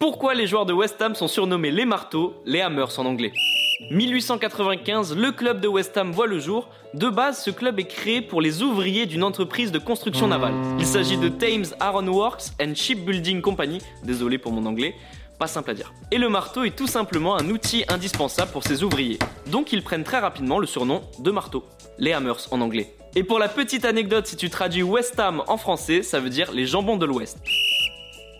Pourquoi les joueurs de West Ham sont surnommés les marteaux, les Hammers en anglais? 1895, le club de West Ham voit le jour. De base, ce club est créé pour les ouvriers d'une entreprise de construction navale. Il s'agit de Thames Iron Works and Shipbuilding Company, désolé pour mon anglais, pas simple à dire. Et le marteau est tout simplement un outil indispensable pour ces ouvriers. Donc ils prennent très rapidement le surnom de marteau, les Hammers en anglais. Et pour la petite anecdote, si tu traduis West Ham en français, ça veut dire les jambons de l'Ouest.